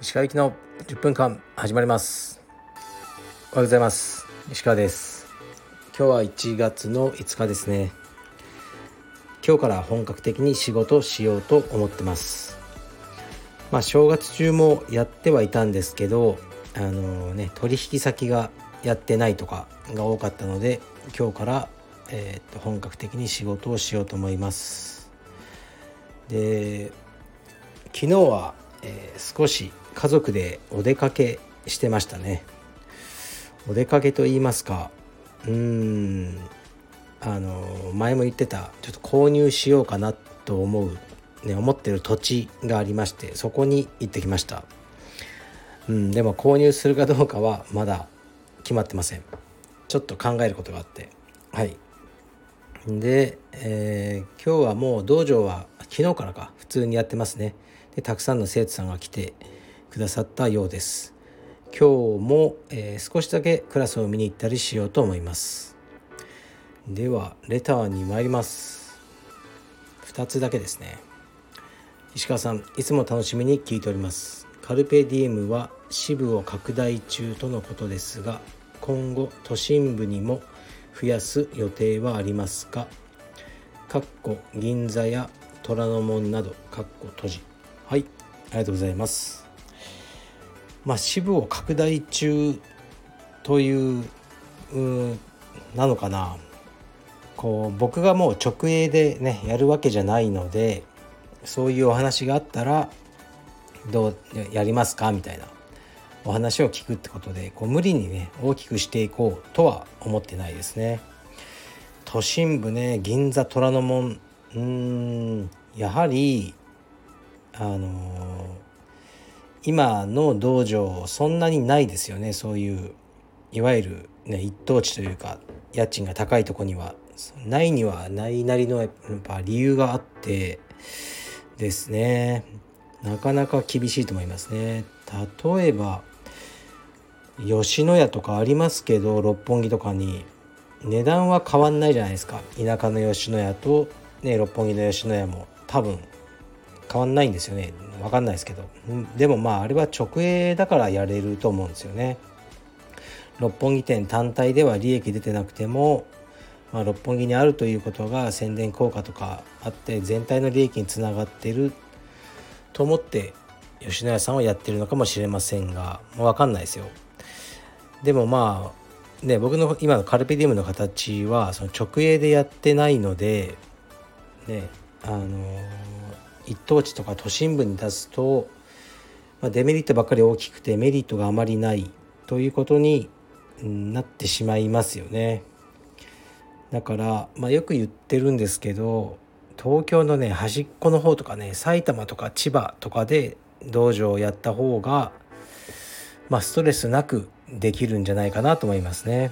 石川行きの10分間始まります。おはようございます。石川です。今日は1月の5日ですね。今日から本格的に仕事しようと思ってます。まあ正月中もやってはいたんですけどあのね取引先がやってないとかが多かったので今日から、えー、と本格的に仕事をしようと思います。で昨日は、えー、少し家族でお出かけしてましたね。お出かけと言いますかうーんあの前も言ってたちょっと購入しようかなと思う、ね、思ってる土地がありましてそこに行ってきました、うん、でも購入するかどうかはまだ決まってません。ちょっと考えることがあって。はい。で、えー、今日はもう道場は昨日からか普通にやってますね。でたくさんの生徒さんが来てくださったようです。今日も、えー、少しだけクラスを見に行ったりしようと思います。ではレターに参ります。2つだけですね。石川さんいつも楽しみに聞いております。カルペディエムは支部を拡大中とのことですが今後都心部にも増やす予定はありますか？かっこ銀座や虎ノ門などかっこ閉じ。はいありがとうございます。まあ、支部を拡大中というなのかな。こう僕がもう直営でねやるわけじゃないのでそういうお話があったらどうやりますか？みたいな。お話を聞くってことでこう無理にね大きくしていこうとは思ってないですね。都心部ね銀座虎ノ門。うんやはりあのー今の道場そんなにないですよね。そういういわゆる、ね、一等地というか家賃が高いとこには。ないにはないなりのやっぱ理由があってですね。なかなか厳しいと思いますね。例えば吉野家とかありますけど六本木とかに。値段は変わんないじゃないですか。田舎の吉野家と、ね、六本木の吉野家も多分変わんないんですよね。分かんないですけど。でもまああれは直営だからやれると思うんですよね。六本木店単体では利益出てなくても、まあ、六本木にあるということが宣伝効果とかあって全体の利益につながってると思って吉野家さんはやってるのかもしれませんがもう分かんないですよ。でもまあね僕の今のカルペディウムの形はその直営でやってないのでねあの一等地とか都心部に出すと、まあ、デメリットばっかり大きくてメリットがあまりないということになってしまいますよね。だから、まあ、よく言ってるんですけど東京のね端っこの方とかね埼玉とか千葉とかで道場をやった方が、まあ、ストレスなくできるんじゃないかなと思いますね。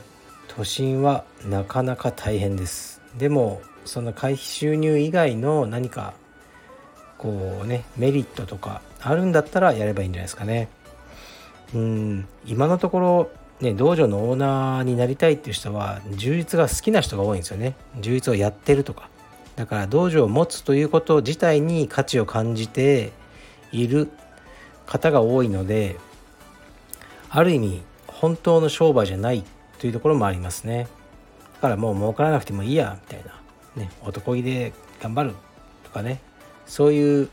都心はなかなか大変です。でもその会費収入以外の何かこうねメリットとかあるんだったらやればいいんじゃないですかね。うん今のところね道場のオーナーになりたいっていう人は充実が好きな人が多いんですよね。充実をやってるとか。だから道場を持つということ自体に価値を感じている方が多いのである意味本当の商売じゃないというところもありますね。だからもう儲からなくてもいいやみたいな、ね、男気で頑張るとかねそういう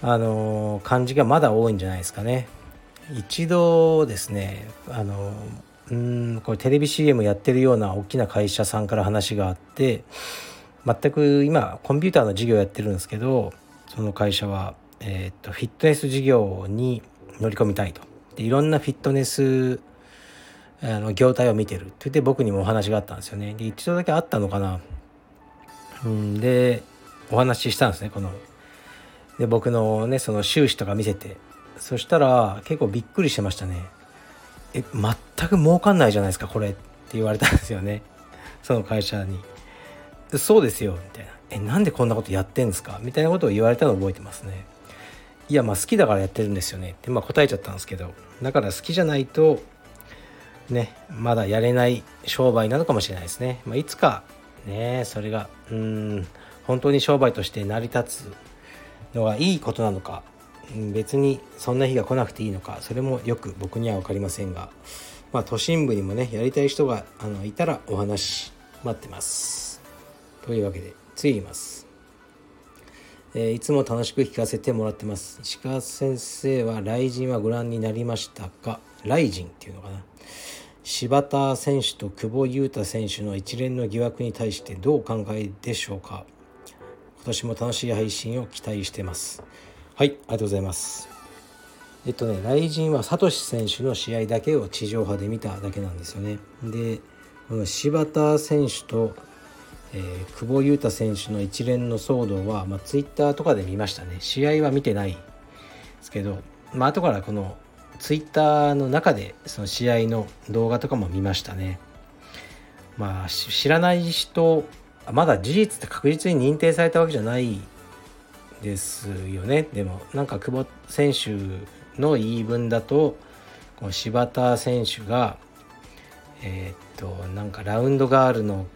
あの感じがまだ多いんじゃないですかね。一度ですねあのうんこれテレビ CM やってるような大きな会社さんから話があって全く今コンピューターの事業やってるんですけどその会社は、えー、っとフィットネス事業に乗り込みたいといろんなフィットネスあの業態を見てる。って言って僕にもお話があったんですよね。で一度だけあったのかな。うん。でお話ししたんですねこの。で僕のねその収支とか見せて。そしたら結構びっくりしてましたね。え全く儲かんないじゃないですかこれって言われたんですよね。その会社に。そうですよみたいな。えなんでこんなことやってんですか？みたいなことを言われたのを覚えてますね。いやまあ好きだからやってるんですよねってまあ答えちゃったんですけどだから好きじゃないとねまだやれない商売なのかもしれないですね、まあ、いつかねそれがうん本当に商売として成り立つのがいいことなのか別にそんな日が来なくていいのかそれもよく僕には分かりませんが、まあ、都心部にもねやりたい人があのいたらお話待ってます。というわけで次いきます。え、いつも楽しく聞かせてもらってます。石川先生は雷神はご覧になりましたか？雷神っていうのかな？柴田選手と久保優太選手の一連の疑惑に対してどうお考えでしょうか？今年も楽しい配信を期待してます。はいありがとうございます。えっとね雷神はサトシ選手の試合だけを地上波で見ただけなんですよね。でこの柴田選手とえー、久保優太選手の一連の騒動は、まあ、ツイッターとかで見ましたね。試合は見てないですけど、まあ後からこのツイッターの中でその試合の動画とかも見ましたね。まあ知らない人まだ事実って確実に認定されたわけじゃないですよね。でもなんか久保選手の言い分だとこの柴田選手がえー、っとなんかラウンドガールの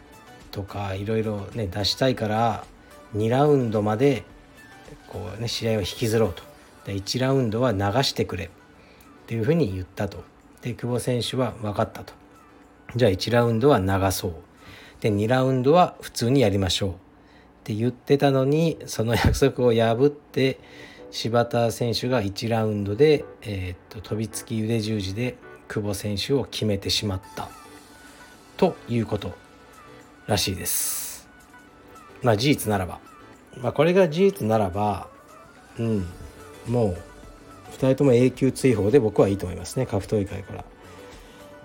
とかいろいろね出したいから2ラウンドまでこうね試合を引きずろうと。で1ラウンドは流してくれ。っていうふうに言ったと。で久保選手は分かったと。じゃあ1ラウンドは流そう。で2ラウンドは普通にやりましょう。って言ってたのにその約束を破って柴田選手が1ラウンドで、えー、っと飛びつき腕十字で久保選手を決めてしまった。ということ。らしいです。まあ事実ならば。まあこれが事実ならば、うん、もう2人とも永久追放で僕はいいと思いますね格闘技界から。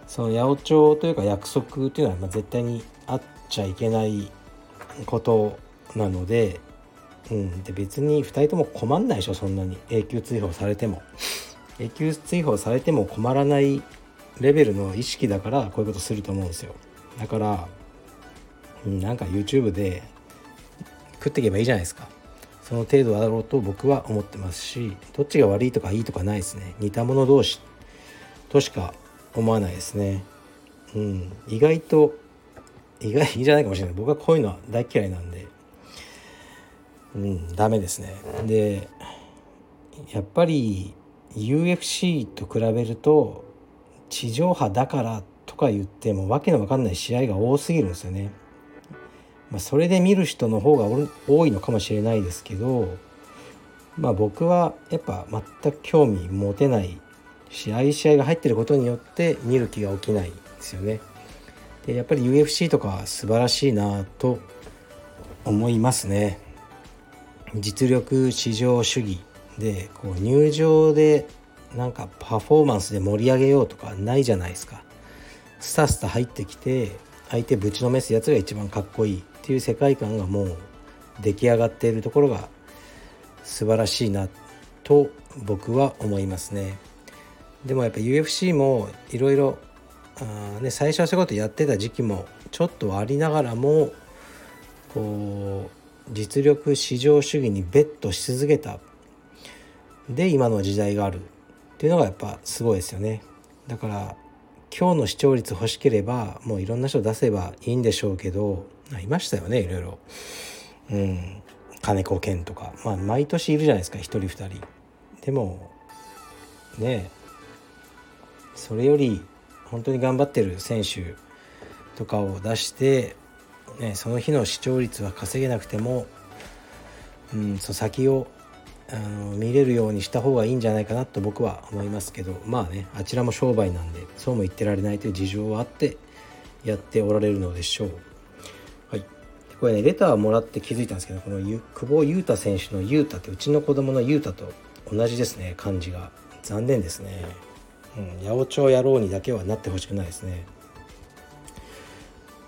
その八百長というか約束というのはま絶対にあっちゃいけないことなので,、うん、で別に2人とも困んないでしょそんなに永久追放されても永久追放されても困らないレベルの意識だからこういうことすると思うんですよだからなんか YouTube で食っていけばいいじゃないですか。その程度だろうと僕は思ってますしどっちが悪いとかいいとかないですね。似た者同士としか思わないですね。うん。意外と意外じゃないかもしれない。僕はこういうのは大嫌いなんで。うん。ダメですね。でやっぱり UFC と比べると地上波だからとか言ってもわけのわかんない試合が多すぎるんですよね。まあ、それで見る人の方が多いのかもしれないですけど、まあ、僕はやっぱ全く興味持てない試合試合が入ってることによって見る気が起きないですよね。でやっぱり UFC とかは素晴らしいなと思いますね。実力至上主義でこう入場でなんかパフォーマンスで盛り上げようとかないじゃないですか。スタスタ入ってきて相手ぶちのめすやつが一番かっこいいっていう世界観がもう出来上がっているところが素晴らしいなと僕は思いますね。でもやっぱ UFC もいろいろ最初はそういうことやってた時期もちょっとありながらもこう実力至上主義にベットし続けたで今の時代があるっていうのがやっぱすごいですよね。だから今日の視聴率欲しければもういろんな人出せばいいんでしょうけどいましたよねいろいろ。うん、金子健とか、まあ、毎年いるじゃないですか1人2人。でもねそれより本当に頑張ってる選手とかを出して、ね、その日の視聴率は稼げなくても、うん、そ先をあの見れるようにした方がいいんじゃないかなと僕は思いますけどまあねあちらも商売なんでそうも言ってられないという事情はあってやっておられるのでしょう。これねレターをもらって気づいたんですけどこの久保優太選手の優太ってうちの子供の優太と同じですね漢字が残念ですねうん八百長野郎にだけはなってほしくないですね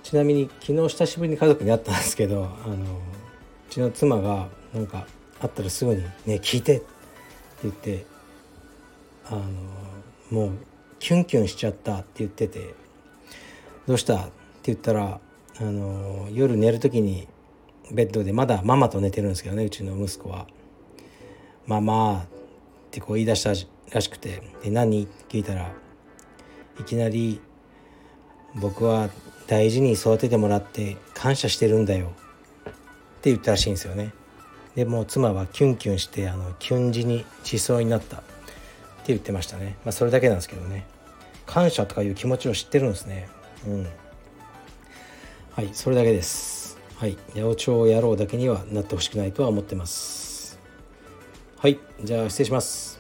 ちなみに昨日久しぶりに家族に会ったんですけどあのうちの妻がなんか会ったらすぐに「ね聞いて」って言ってあのもうキュンキュンしちゃったって言ってて「どうした?」って言ったらあの夜寝る時にベッドでまだママと寝てるんですけどねうちの息子は「ママ」ってこう言い出したらしくて「で何?」って聞いたらいきなり「僕は大事に育ててもらって感謝してるんだよって言ったらしいんですよね。でもう妻はキュンキュンしてあのキュン死にしそうになった。って言ってましたね。まあそれだけなんですけどね。感謝とかいう気持ちを知ってるんですね。うん。はいそれだけです。はい八百長野郎だけにはなってほしくないとは思ってます。はいじゃあ失礼します。